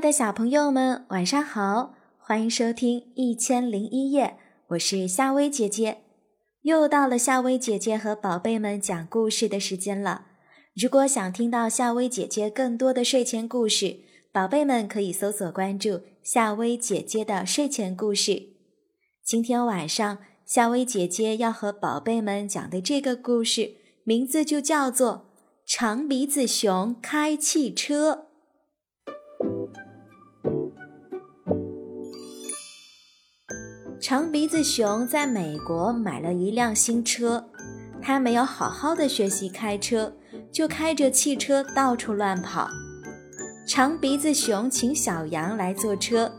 的小朋友们，晚上好！欢迎收听《一千零一夜》，我是夏薇姐姐。又到了夏薇姐姐和宝贝们讲故事的时间了。如果想听到夏薇姐姐更多的睡前故事，宝贝们可以搜索关注夏薇姐姐的睡前故事。今天晚上，夏薇姐姐要和宝贝们讲的这个故事，名字就叫做《长鼻子熊开汽车》。长鼻子熊在美国买了一辆新车，他没有好好的学习开车，就开着汽车到处乱跑。长鼻子熊请小羊来坐车，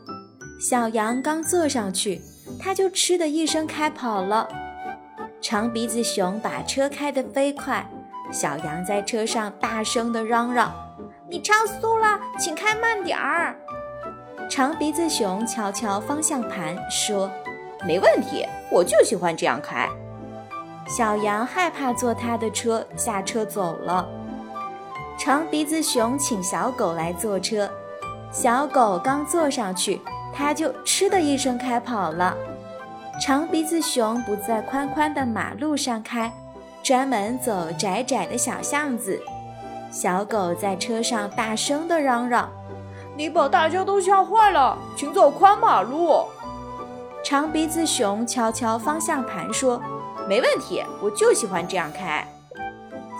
小羊刚坐上去，它就嗤的一声开跑了。长鼻子熊把车开得飞快，小羊在车上大声地嚷嚷：“你超速了，请开慢点儿。”长鼻子熊敲敲方向盘说。没问题，我就喜欢这样开。小羊害怕坐他的车，下车走了。长鼻子熊请小狗来坐车，小狗刚坐上去，它就嗤的一声开跑了。长鼻子熊不在宽宽的马路上开，专门走窄窄的小巷子。小狗在车上大声地嚷嚷：“你把大家都吓坏了，请走宽马路。”长鼻子熊敲敲方向盘说：“没问题，我就喜欢这样开。”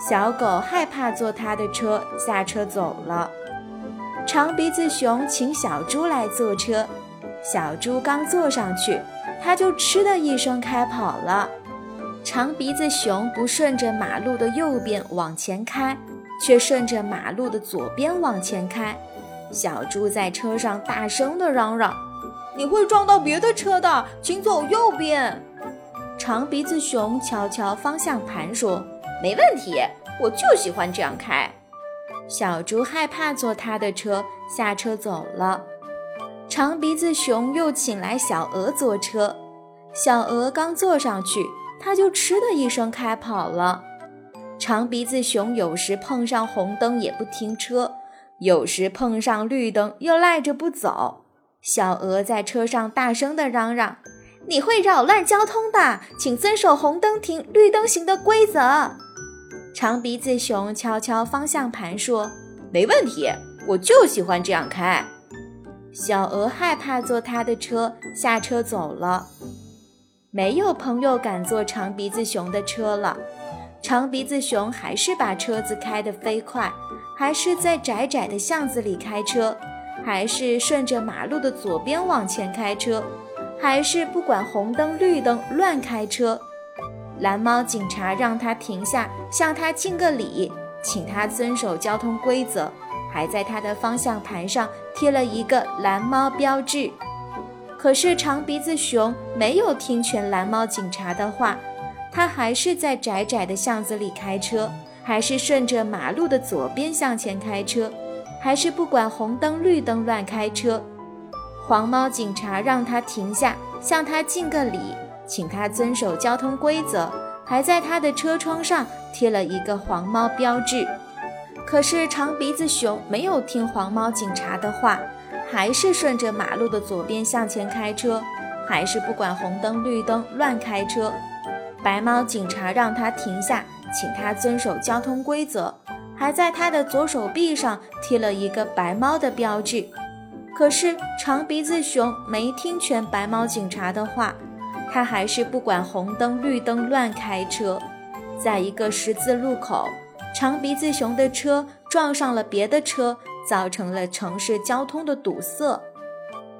小狗害怕坐他的车，下车走了。长鼻子熊请小猪来坐车，小猪刚坐上去，它就嗤的一声开跑了。长鼻子熊不顺着马路的右边往前开，却顺着马路的左边往前开。小猪在车上大声地嚷嚷。你会撞到别的车的，请走右边。长鼻子熊敲敲方向盘说：“没问题，我就喜欢这样开。”小猪害怕坐他的车，下车走了。长鼻子熊又请来小鹅坐车，小鹅刚坐上去，它就嗤的一声开跑了。长鼻子熊有时碰上红灯也不停车，有时碰上绿灯又赖着不走。小鹅在车上大声地嚷嚷：“你会扰乱交通的，请遵守红灯停、绿灯行的规则。”长鼻子熊敲敲方向盘说：“没问题，我就喜欢这样开。”小鹅害怕坐他的车，下车走了。没有朋友敢坐长鼻子熊的车了。长鼻子熊还是把车子开得飞快，还是在窄窄的巷子里开车。还是顺着马路的左边往前开车，还是不管红灯绿灯乱开车。蓝猫警察让他停下，向他敬个礼，请他遵守交通规则，还在他的方向盘上贴了一个蓝猫标志。可是长鼻子熊没有听全蓝猫警察的话，他还是在窄窄的巷子里开车，还是顺着马路的左边向前开车。还是不管红灯绿灯乱开车，黄猫警察让他停下，向他敬个礼，请他遵守交通规则，还在他的车窗上贴了一个黄猫标志。可是长鼻子熊没有听黄猫警察的话，还是顺着马路的左边向前开车，还是不管红灯绿灯乱开车。白猫警察让他停下，请他遵守交通规则。还在他的左手臂上贴了一个白猫的标志，可是长鼻子熊没听全白猫警察的话，他还是不管红灯绿灯乱开车。在一个十字路口，长鼻子熊的车撞上了别的车，造成了城市交通的堵塞。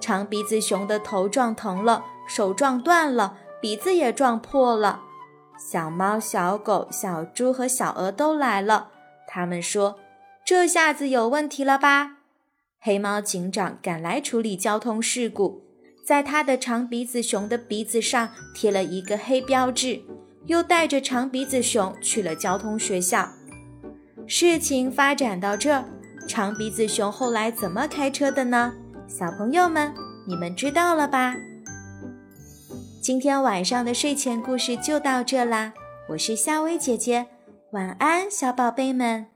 长鼻子熊的头撞疼了，手撞断了，鼻子也撞破了。小猫、小狗、小猪和小鹅都来了。他们说：“这下子有问题了吧？”黑猫警长赶来处理交通事故，在他的长鼻子熊的鼻子上贴了一个黑标志，又带着长鼻子熊去了交通学校。事情发展到这，长鼻子熊后来怎么开车的呢？小朋友们，你们知道了吧？今天晚上的睡前故事就到这啦，我是夏薇姐姐。晚安，小宝贝们。